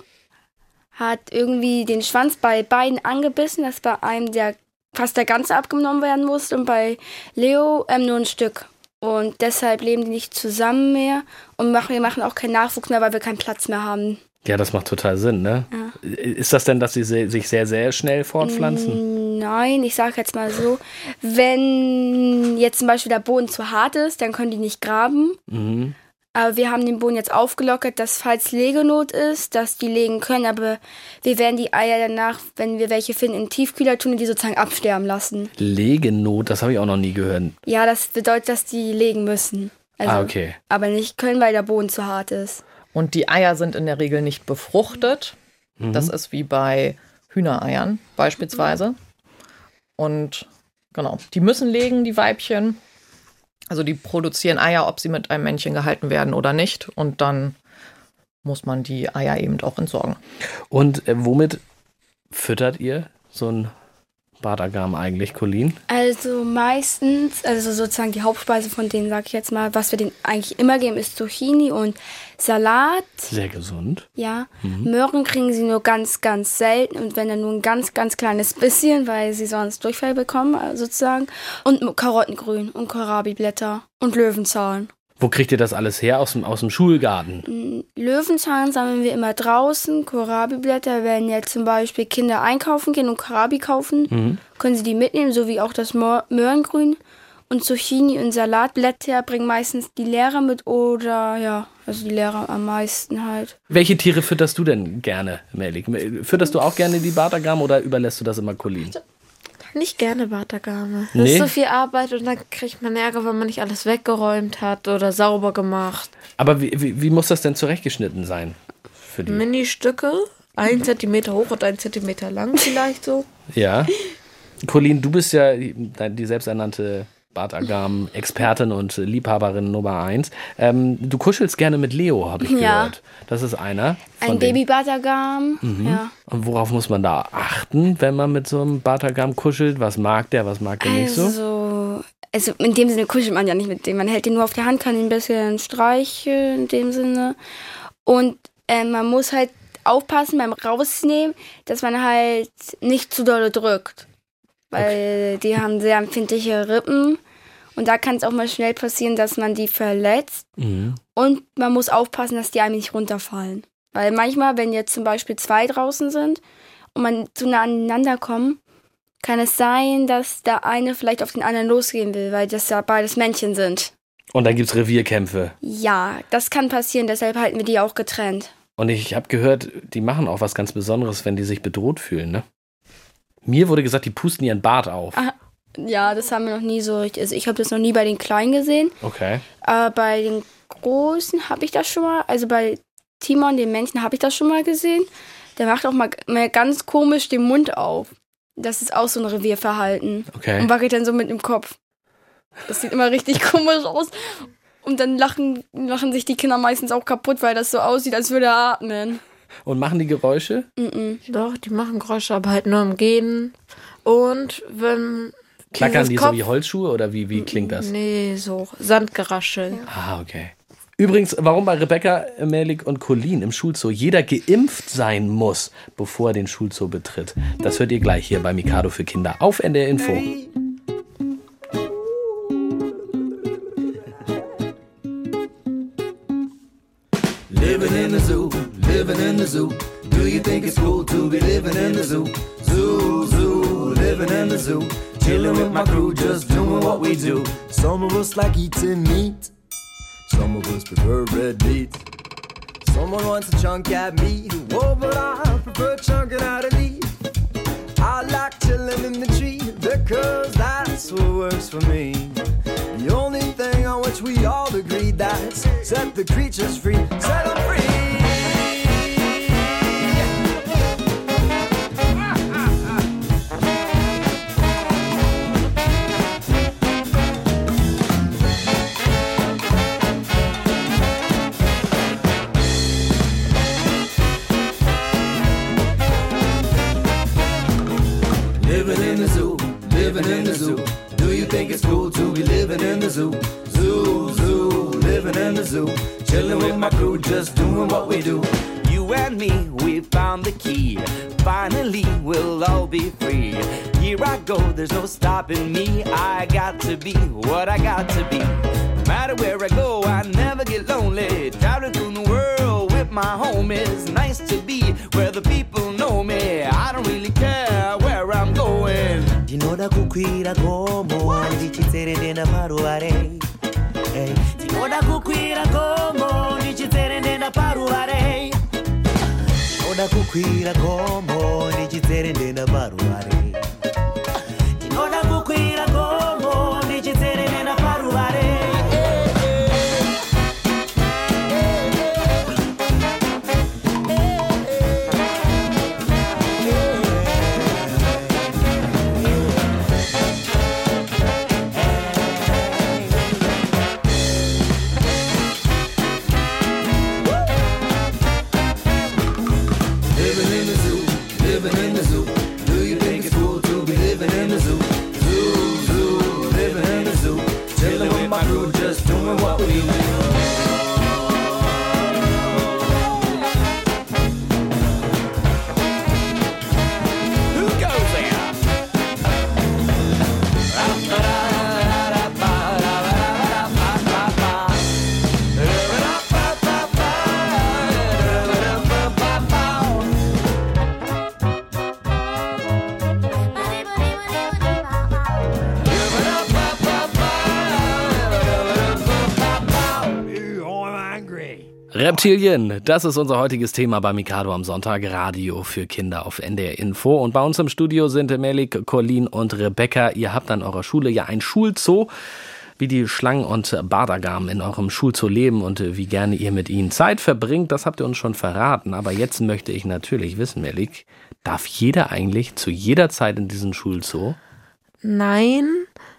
hat irgendwie den Schwanz bei beiden angebissen, dass bei einem der fast der ganze abgenommen werden musste und bei Leo ähm, nur ein Stück. Und deshalb leben die nicht zusammen mehr und machen, wir machen auch keinen Nachwuchs mehr, weil wir keinen Platz mehr haben. Ja, das macht total Sinn, ne? Ist das denn, dass sie sich sehr, sehr schnell fortpflanzen? Nein, ich sage jetzt mal so, wenn jetzt zum Beispiel der Boden zu hart ist, dann können die nicht graben. Mhm. Aber wir haben den Boden jetzt aufgelockert, dass falls Legenot ist, dass die legen können. Aber wir werden die Eier danach, wenn wir welche finden, in Tiefkühler tun und die sozusagen absterben lassen. Legenot, das habe ich auch noch nie gehört. Ja, das bedeutet, dass die legen müssen. Also, ah, okay. Aber nicht können, weil der Boden zu hart ist. Und die Eier sind in der Regel nicht befruchtet. Mhm. Das ist wie bei Hühnereiern beispielsweise. Und genau, die müssen legen, die Weibchen. Also die produzieren Eier, ob sie mit einem Männchen gehalten werden oder nicht. Und dann muss man die Eier eben auch entsorgen. Und äh, womit füttert ihr so ein Badagam eigentlich, Colleen? Also meistens, also sozusagen die Hauptspeise von denen, sag ich jetzt mal, was wir denen eigentlich immer geben, ist Zucchini und Salat. Sehr gesund. Ja, Mhm. Möhren kriegen sie nur ganz, ganz selten und wenn dann nur ein ganz, ganz kleines bisschen, weil sie sonst Durchfall bekommen, sozusagen. Und Karottengrün und Kohlrabi-Blätter und Löwenzahn. Wo kriegt ihr das alles her? Aus dem, aus dem Schulgarten? Löwenzahn sammeln wir immer draußen. Kohlrabi-Blätter, wenn jetzt zum Beispiel Kinder einkaufen gehen und Kohlrabi kaufen, Mhm. können sie die mitnehmen, so wie auch das Mö- Möhrengrün. Und Zucchini und Salatblätter bringen meistens die Lehrer mit oder ja, also die Lehrer am meisten halt. Welche Tiere fütterst du denn gerne, Melik? Fütterst du auch gerne die Badagam oder überlässt du das immer Colleen? Nicht gerne Batagame. Das Nee? ist so viel Arbeit und dann kriegt man Ärger, wenn man nicht alles weggeräumt hat oder sauber gemacht. Aber wie, wie, wie muss das denn zurechtgeschnitten sein? Für die? Mini-Stücke, ein Zentimeter hoch und ein Zentimeter lang vielleicht so. Ja. Colleen, du bist ja die, die selbsternannte Bartagam-Expertin und Liebhaberin Nummer eins. Ähm, du kuschelst gerne mit Leo, habe ich Ja. gehört. Das ist einer. Ein von den- Baby-Batagam. Mhm. Ja. Und worauf muss man da achten, wenn man mit so einem Bartagam kuschelt? Was mag der, was mag der nicht so? Also, also in dem Sinne kuschelt man ja nicht mit dem. Man hält ihn nur auf der Hand, kann ihn ein bisschen streicheln in dem Sinne. Und äh, man muss halt aufpassen beim Rausnehmen, dass man halt nicht zu dolle drückt. Weil die haben sehr empfindliche Rippen. Und da kann es auch mal schnell passieren, dass man die verletzt. Mhm. Und man muss aufpassen, dass die einem nicht runterfallen. Weil manchmal, wenn jetzt zum Beispiel zwei draußen sind und man zu nah aneinander kommen, kann es sein, dass der eine vielleicht auf den anderen losgehen will, weil das ja beides Männchen sind. Und dann gibt's Revierkämpfe. Ja, das kann passieren, deshalb halten wir die auch getrennt. Und ich habe gehört, die machen auch was ganz Besonderes, wenn die sich bedroht fühlen, ne? Mir wurde gesagt, die pusten ihren Bart auf. Ah, ja, das haben wir noch nie so richtig. Also ich habe das noch nie bei den Kleinen gesehen. Okay. Aber bei den Großen habe ich das schon mal. Also bei Timon, dem Männchen, habe ich das schon mal gesehen. Der macht auch mal, mal ganz komisch den Mund auf. Das ist auch so ein Revierverhalten. Okay. Und wackelt dann so mit dem Kopf. Das sieht immer richtig komisch aus. Und dann lachen, lachen sich die Kinder meistens auch kaputt, weil das so aussieht, als würde er atmen. Und machen die Geräusche? Mhm. Doch, die machen Geräusche, aber halt nur im Gehen. Und wenn. Klackern die Kopf- so wie Holzschuhe oder wie, wie klingt das? Nee, so Sandgeraschel. Ah, okay. Übrigens, warum bei Rebecca, Melik und Colin im Schulzoo jeder geimpft sein muss, bevor er den Schulzoo betritt, das hört ihr gleich hier bei Mikado für Kinder auf NDR Info. Living living in the zoo. Do you think it's cool to be living in the zoo? Zoo, zoo, living in the zoo. Chilling with my crew, just doing what we do. Some of us like eating meat. Some of us prefer red meat. Someone wants to chunk at me. Whoa, but I prefer chunking out a leaf. I like chilling in the tree because that's what works for me. The only thing on which we all agree that's set the creatures free, set them free. The zoo, living in the zoo. Do you think it's cool to be living in the zoo? Zoo, zoo, living in the zoo. Chilling with my crew, just doing what we do. You and me, we found the key. Finally, we'll all be free. Here I go, there's no stopping me. I got to be what I got to be. No matter where I go, I never get lonely. Traveling through the world with my homies. Nice to be where the people know me. I don't really care. Ndinoda kukwira gomo ndichitserendenda paruware. Hey, ndinoda kukwira gomo ndichitserendenda paruware. Ndinoda kukwira gomo ndichitserendenda paruware Reptilien, das ist unser heutiges Thema bei Mikado am Sonntag, Radio für Kinder auf NDR Info. Und bei uns im Studio sind Melik, Colin und Rebecca. Ihr habt an eurer Schule ja ein Schulzoo. Wie die Schlangen und Badagamen in eurem Schulzoo leben und wie gerne ihr mit ihnen Zeit verbringt, das habt ihr uns schon verraten. Aber jetzt möchte ich natürlich wissen, Melik, darf jeder eigentlich zu jeder Zeit in diesen Schulzoo? Nein.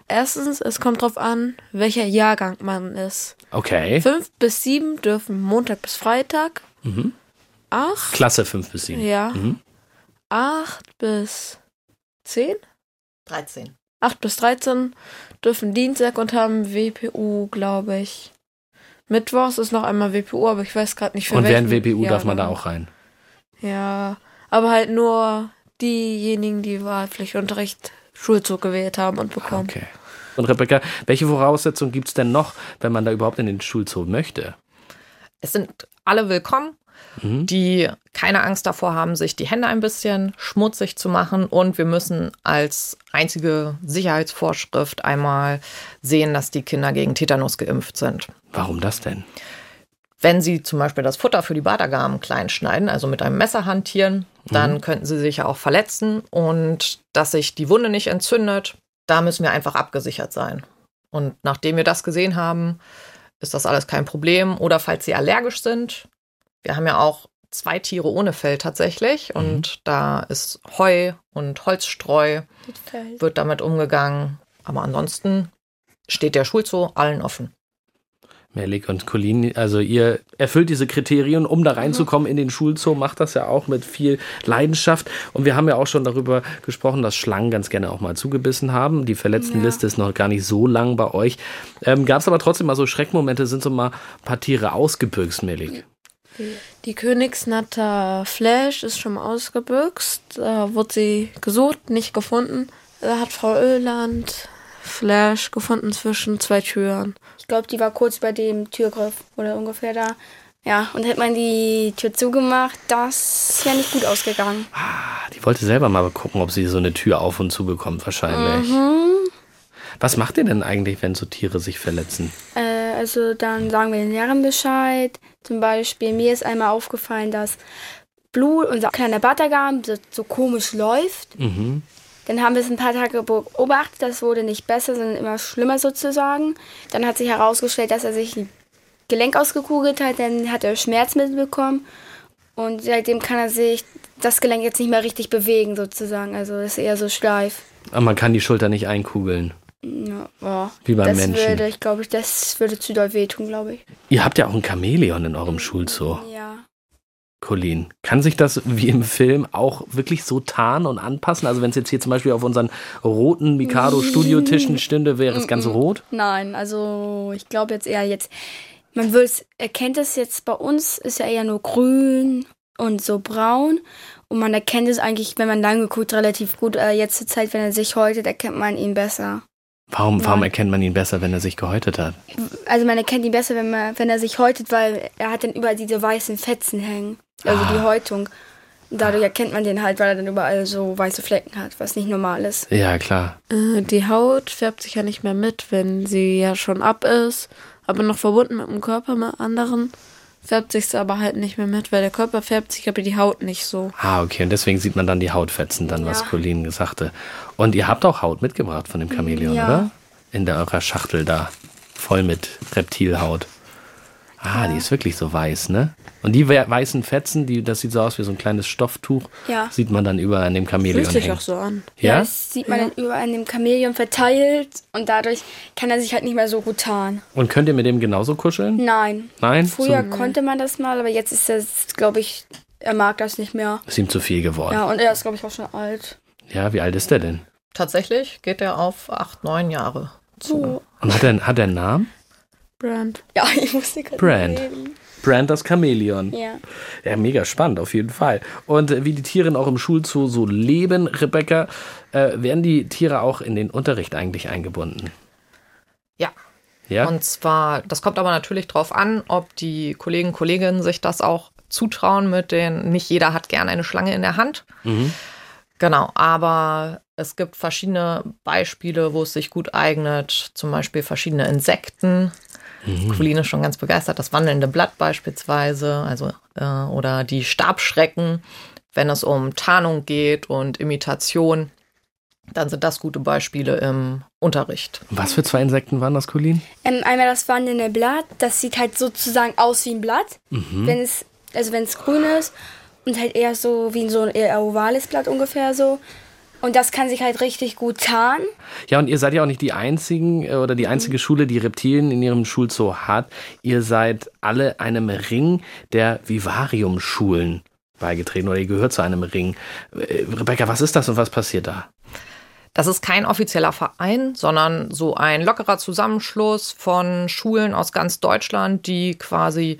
Erstens, es kommt drauf an, welcher Jahrgang man ist. Okay. Fünf bis sieben dürfen Montag bis Freitag. Mhm. Acht. Klasse 5 bis 7. Ja. Mhm. Acht bis zehn. 13. 8 bis 13 dürfen Dienstag und haben WPU, glaube ich. Mittwochs ist noch einmal WPU, aber ich weiß gerade nicht für Und welchen während WPU darf man da auch rein. Ja, aber halt nur diejenigen, die Wahlpflichtunterricht Schulzug gewählt haben und bekommen. Okay. Und Rebecca, welche Voraussetzungen gibt es denn noch, wenn man da überhaupt in den Schulzoo möchte? Es sind alle willkommen. Mhm. die keine Angst davor haben, sich die Hände ein bisschen schmutzig zu machen. Und wir müssen als einzige Sicherheitsvorschrift einmal sehen, dass die Kinder gegen Tetanus geimpft sind. Warum das denn? Wenn Sie zum Beispiel das Futter für die Badagamen klein schneiden, also mit einem Messer hantieren, dann Mhm. könnten Sie sich ja auch verletzen. Und dass sich die Wunde nicht entzündet, da müssen wir einfach abgesichert sein. Und nachdem wir das gesehen haben, ist das alles kein Problem. Oder falls Sie allergisch sind, wir haben ja auch zwei Tiere ohne Fell tatsächlich. Und da ist Heu und Holzstreu, wird damit umgegangen. Aber ansonsten steht der Schulzoo allen offen. Melik und Colin, also ihr erfüllt diese Kriterien, um da reinzukommen in den Schulzoo, macht das ja auch mit viel Leidenschaft. Und wir haben ja auch schon darüber gesprochen, dass Schlangen ganz gerne auch mal zugebissen haben. Die Verletztenliste ist noch gar nicht so lang bei euch. Ähm, Gab es aber trotzdem mal so Schreckmomente, sind so mal ein paar Tiere ausgebüxt, Melik? Die Königsnatter Flash ist schon mal ausgebüxt. Da wurde sie gesucht, nicht gefunden. Da hat Frau Öland Flash gefunden zwischen zwei Türen. Ich glaube, die war kurz bei dem Türgriff oder ungefähr da. Ja, und hätte man die Tür zugemacht, das wäre nicht gut ausgegangen. Die wollte selber mal gucken, ob sie so eine Tür auf und zu bekommt, wahrscheinlich. Mhm. Was macht ihr denn eigentlich, wenn so Tiere sich verletzen? Äh, also dann sagen wir den Lehrern Bescheid. Zum Beispiel, mir ist einmal aufgefallen, dass Blut, unser kleiner Battergam, so, so komisch läuft. Mhm. Dann haben wir es ein paar Tage beobachtet, das wurde nicht besser, sondern immer schlimmer sozusagen. Dann hat sich herausgestellt, dass er sich ein Gelenk ausgekugelt hat, dann hat er Schmerzmittel bekommen und seitdem kann er sich das Gelenk jetzt nicht mehr richtig bewegen sozusagen, also ist eher so steif. Aber man kann die Schulter nicht einkugeln. Ja, ja. Wie beim das Menschen. Würde, ich glaube, das würde zu doll wehtun, glaube ich. Ihr habt ja auch ein Chamäleon in eurem Schulzoo. Ja. Colin, kann sich das wie im Film auch wirklich so tarnen und anpassen? Also wenn es jetzt hier zum Beispiel auf unseren roten Mikado-Studiotischen stünde, wäre es ganz rot? Nein, also ich glaube jetzt eher jetzt, man will erkennt es jetzt bei uns, ist ja eher nur grün und so braun. Und man erkennt es eigentlich, wenn man lange guckt, relativ gut. Äh, jetzt zur Zeit, wenn er sich häutet, erkennt man ihn besser. Warum, warum erkennt man ihn besser, wenn er sich gehäutet hat? Also man erkennt ihn besser, wenn, man, wenn er sich häutet, weil er hat dann überall diese weißen Fetzen hängen. Also die Häutung. Dadurch erkennt man den halt, weil er dann überall so weiße Flecken hat, was nicht normal ist. Ja, klar. Äh, Die Haut färbt sich ja nicht mehr mit, wenn sie ja schon ab ist, aber noch verbunden mit dem Körper, mit anderen, färbt sich aber halt nicht mehr mit, weil der Körper färbt sich, aber die Haut nicht so. Ah, okay. Und deswegen sieht man dann die Hautfetzen, dann, was Ja. Colin sagte. Und ihr habt auch Haut mitgebracht von dem Chamäleon, Ja. oder? In der eurer Schachtel da. Voll mit Reptilhaut. Ah, die ist wirklich so weiß, ne? Und die we- weißen Fetzen, die, das sieht so aus wie so ein kleines Stofftuch, Ja. sieht man dann überall an dem Chamäleon Fühlt sich auch so an. Ja? Das sieht man dann überall an dem Chamäleon verteilt und dadurch kann er sich halt nicht mehr so gut tarnen. Und könnt ihr mit dem genauso kuscheln? Nein. Nein? Früher So- konnte man das mal, aber jetzt ist das, glaube ich, er mag das nicht mehr. Ist ihm zu viel geworden. Ja, und er ist, glaube ich, auch schon alt. Ja, wie alt ist der denn? Tatsächlich geht er auf acht, neun Jahre zu. So. Und hat er, hat er einen Namen? Brand. Ja, ich musste gerade Brand. reden. Brand das Chamäleon. Ja. Ja, mega spannend, auf jeden Fall. Und äh, wie die Tiere auch im Schulzoo so leben, Rebecca, äh, werden die Tiere auch in den Unterricht eigentlich eingebunden? Ja. Ja? Und zwar, das kommt aber natürlich drauf an, ob die Kollegen, Kolleginnen sich das auch zutrauen mit den, nicht jeder hat gern eine Schlange in der Hand. Mhm. Genau, aber es gibt verschiedene Beispiele, wo es sich gut eignet, zum Beispiel verschiedene Insekten. Mhm. Colin ist schon ganz begeistert, das wandelnde Blatt beispielsweise, also äh, oder die Stabschrecken, wenn es um Tarnung geht und Imitation, dann sind das gute Beispiele im Unterricht. Was für zwei Insekten waren das, Colin? Ähm, einmal das wandelnde Blatt, das sieht halt sozusagen aus wie ein Blatt, Mhm. wenn es, also wenn es grün ist und halt eher so wie so ein eher ovales Blatt ungefähr so. Und das kann sich halt richtig gut tarnen. Ja, und ihr seid ja auch nicht die einzigen äh, oder die einzige Schule, die Reptilien in ihrem Schulzoo hat. Ihr seid alle einem Ring der Vivarium-Schulen beigetreten oder ihr gehört zu einem Ring. Äh, Rebecca, was ist das und was passiert da? Das ist kein offizieller Verein, sondern so ein lockerer Zusammenschluss von Schulen aus ganz Deutschland, die quasi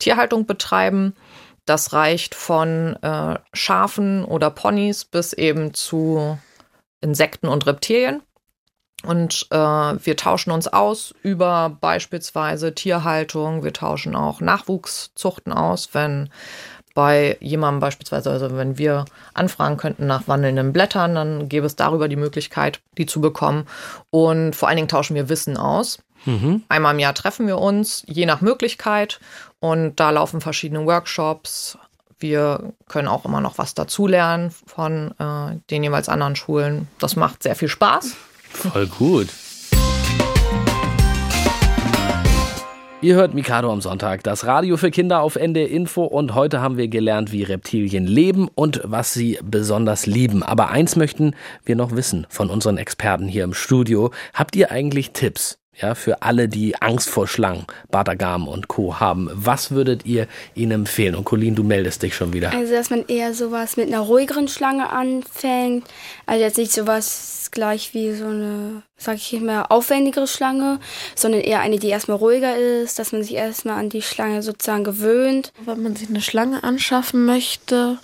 Tierhaltung betreiben. Das reicht von äh, Schafen oder Ponys bis eben zu Insekten und Reptilien. Und äh, wir tauschen uns aus über beispielsweise Tierhaltung. Wir tauschen auch Nachwuchszuchten aus, wenn bei jemandem beispielsweise, also wenn wir anfragen könnten nach wandelnden Blättern, dann gäbe es darüber die Möglichkeit, die zu bekommen. Und vor allen Dingen tauschen wir Wissen aus. Mhm. Einmal im Jahr treffen wir uns, je nach Möglichkeit. Und da laufen verschiedene Workshops. Wir können auch immer noch was dazulernen von äh, den jeweils anderen Schulen. Das macht sehr viel Spaß. Voll gut. Ihr hört Mikado am Sonntag, das Radio für Kinder auf NDR Info und heute haben wir gelernt, wie Reptilien leben und was sie besonders lieben. Aber eins möchten wir noch wissen von unseren Experten hier im Studio. Habt ihr eigentlich Tipps? Ja, für alle, die Angst vor Schlangen, Badagam und Co. haben. Was würdet ihr ihnen empfehlen? Und Colin, du meldest dich schon wieder. Also, dass man eher sowas mit einer ruhigeren Schlange anfängt. Also jetzt nicht sowas gleich wie so eine, sag ich mal, aufwendigere Schlange, sondern eher eine, die erstmal ruhiger ist, dass man sich erstmal an die Schlange sozusagen gewöhnt. Wenn man sich eine Schlange anschaffen möchte,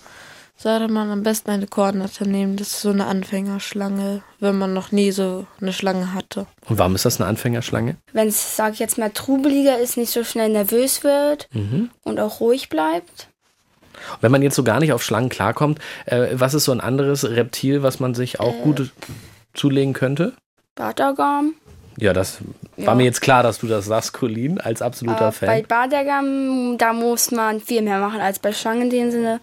sollte man am besten eine Koordinate nehmen. Das ist so eine Anfängerschlange, wenn man noch nie so eine Schlange hatte. Und warum ist das eine Anfängerschlange? Wenn es, sag ich jetzt mal, trubeliger ist, nicht so schnell nervös wird Mhm. und auch ruhig bleibt. Wenn man jetzt so gar nicht auf Schlangen klarkommt, äh, was ist so ein anderes Reptil, was man sich auch gut zulegen könnte? Badagam. Ja, das Ja. war mir jetzt klar, dass du das sagst, Colin, als absoluter Äh, bei Fan. Badagam, da muss man viel mehr machen als bei Schlangen in dem Sinne.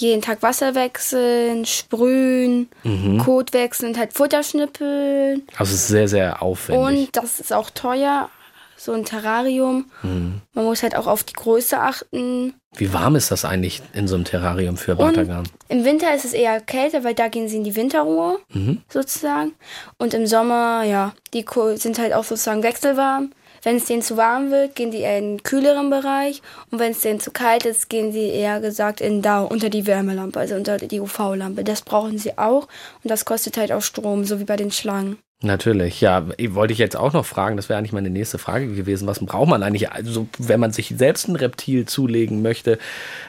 Jeden Tag Wasser wechseln, sprühen, Mhm. Kot wechseln und halt Futter schnippeln. Also es ist sehr, sehr aufwendig. Und das ist auch teuer, so ein Terrarium. Mhm. Man muss halt auch auf die Größe achten. Wie warm ist das eigentlich in so einem Terrarium für Batagam? Im Winter ist es eher kälter, weil da gehen sie in die Winterruhe Mhm. sozusagen. Und im Sommer, ja, die sind halt auch sozusagen wechselwarm. Wenn es denen zu warm wird, gehen die eher in einen kühleren Bereich. Und wenn es denen zu kalt ist, gehen sie eher gesagt in da unter die Wärmelampe, also unter die UV-Lampe. Das brauchen sie auch. Und das kostet halt auch Strom, so wie bei den Schlangen. Natürlich, ja. Wollte ich jetzt auch noch fragen, das wäre eigentlich meine nächste Frage gewesen. Was braucht man eigentlich, also wenn man sich selbst ein Reptil zulegen möchte?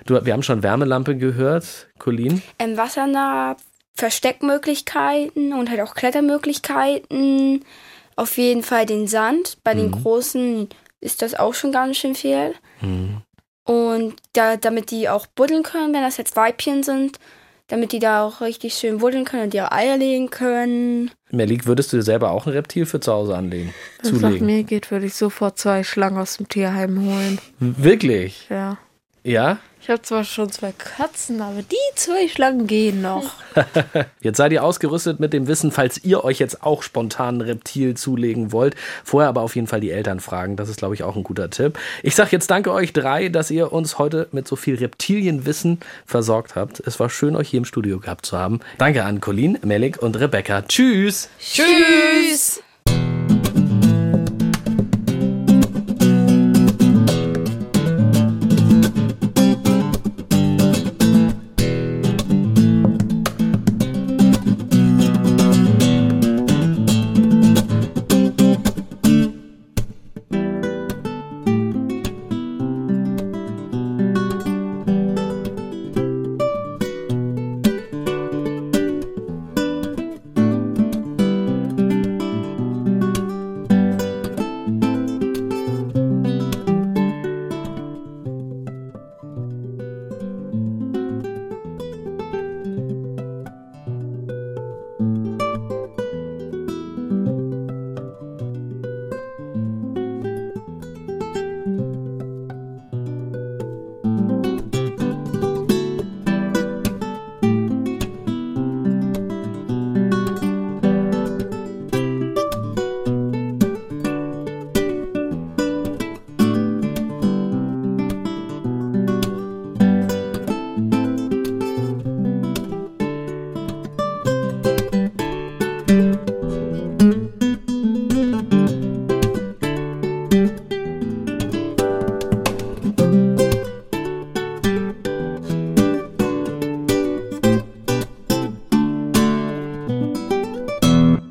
Du, wir haben schon Wärmelampe gehört, Colin. Im Wassernah Versteckmöglichkeiten und halt auch Klettermöglichkeiten. Auf jeden Fall den Sand. Bei den großen ist das auch schon ganz schön viel. Und da, damit die auch buddeln können, wenn das jetzt Weibchen sind, damit die da auch richtig schön buddeln können und ihre Eier legen können. Melik, würdest du dir selber auch ein Reptil für zu Hause anlegen? Wenn es nach mir geht, würde ich sofort zwei Schlangen aus dem Tierheim holen. Wirklich? Ja. Ja? Ich habe zwar schon zwei Katzen, aber die zwei Schlangen gehen noch. Jetzt seid ihr ausgerüstet mit dem Wissen, falls ihr euch jetzt auch spontan ein Reptil zulegen wollt. Vorher aber auf jeden Fall die Eltern fragen. Das ist, glaube ich, auch ein guter Tipp. Ich sage jetzt danke euch drei, dass ihr uns heute mit so viel Reptilienwissen versorgt habt. Es war schön, euch hier im Studio gehabt zu haben. Danke an Colin, Melik und Rebecca. Tschüss. Tschüss!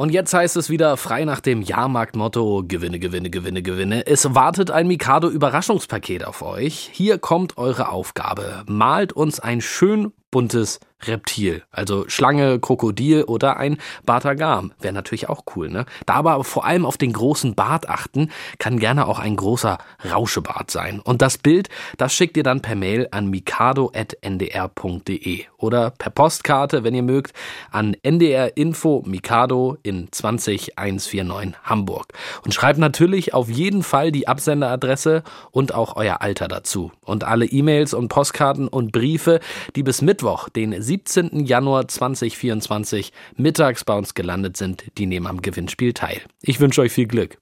Und jetzt heißt es wieder frei nach dem Jahrmarktmotto Gewinne, Gewinne, Gewinne, Gewinne. Es wartet ein Mikado Überraschungspaket auf euch. Hier kommt eure Aufgabe. Malt uns ein schön buntes Reptil. Also Schlange, Krokodil oder ein Batagam. Wäre natürlich auch cool, ne? Da aber vor allem auf den großen Bart achten, kann gerne auch ein großer Rauschebart sein. Und das Bild, das schickt ihr dann per Mail an mikado.ndr.de oder per Postkarte, wenn ihr mögt, an NDR Info Mikado in 20149 Hamburg. Und schreibt natürlich auf jeden Fall die Absenderadresse und auch euer Alter dazu. Und alle E-Mails und Postkarten und Briefe, die bis Mittwoch, den 17. Januar 2024 mittags bei uns gelandet sind, die nehmen am Gewinnspiel teil. Ich wünsche euch viel Glück.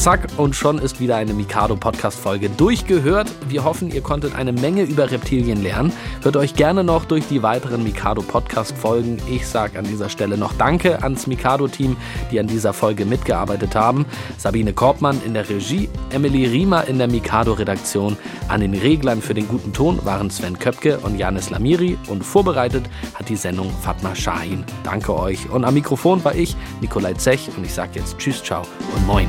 Zack, und schon ist wieder eine Mikado-Podcast-Folge durchgehört. Wir hoffen, ihr konntet eine Menge über Reptilien lernen. Hört euch gerne noch durch die weiteren Mikado-Podcast-Folgen. Ich sage an dieser Stelle noch Danke ans Mikado-Team, die an dieser Folge mitgearbeitet haben. Sabine Korbmann in der Regie, Emily Riemer in der Mikado-Redaktion. An den Reglern für den guten Ton waren Sven Köpke und Janis Lamiri und vorbereitet hat die Sendung Fatma Shahin. Danke euch. Und am Mikrofon war ich, Nikolai Zech, und ich sage jetzt Tschüss, ciao und moin.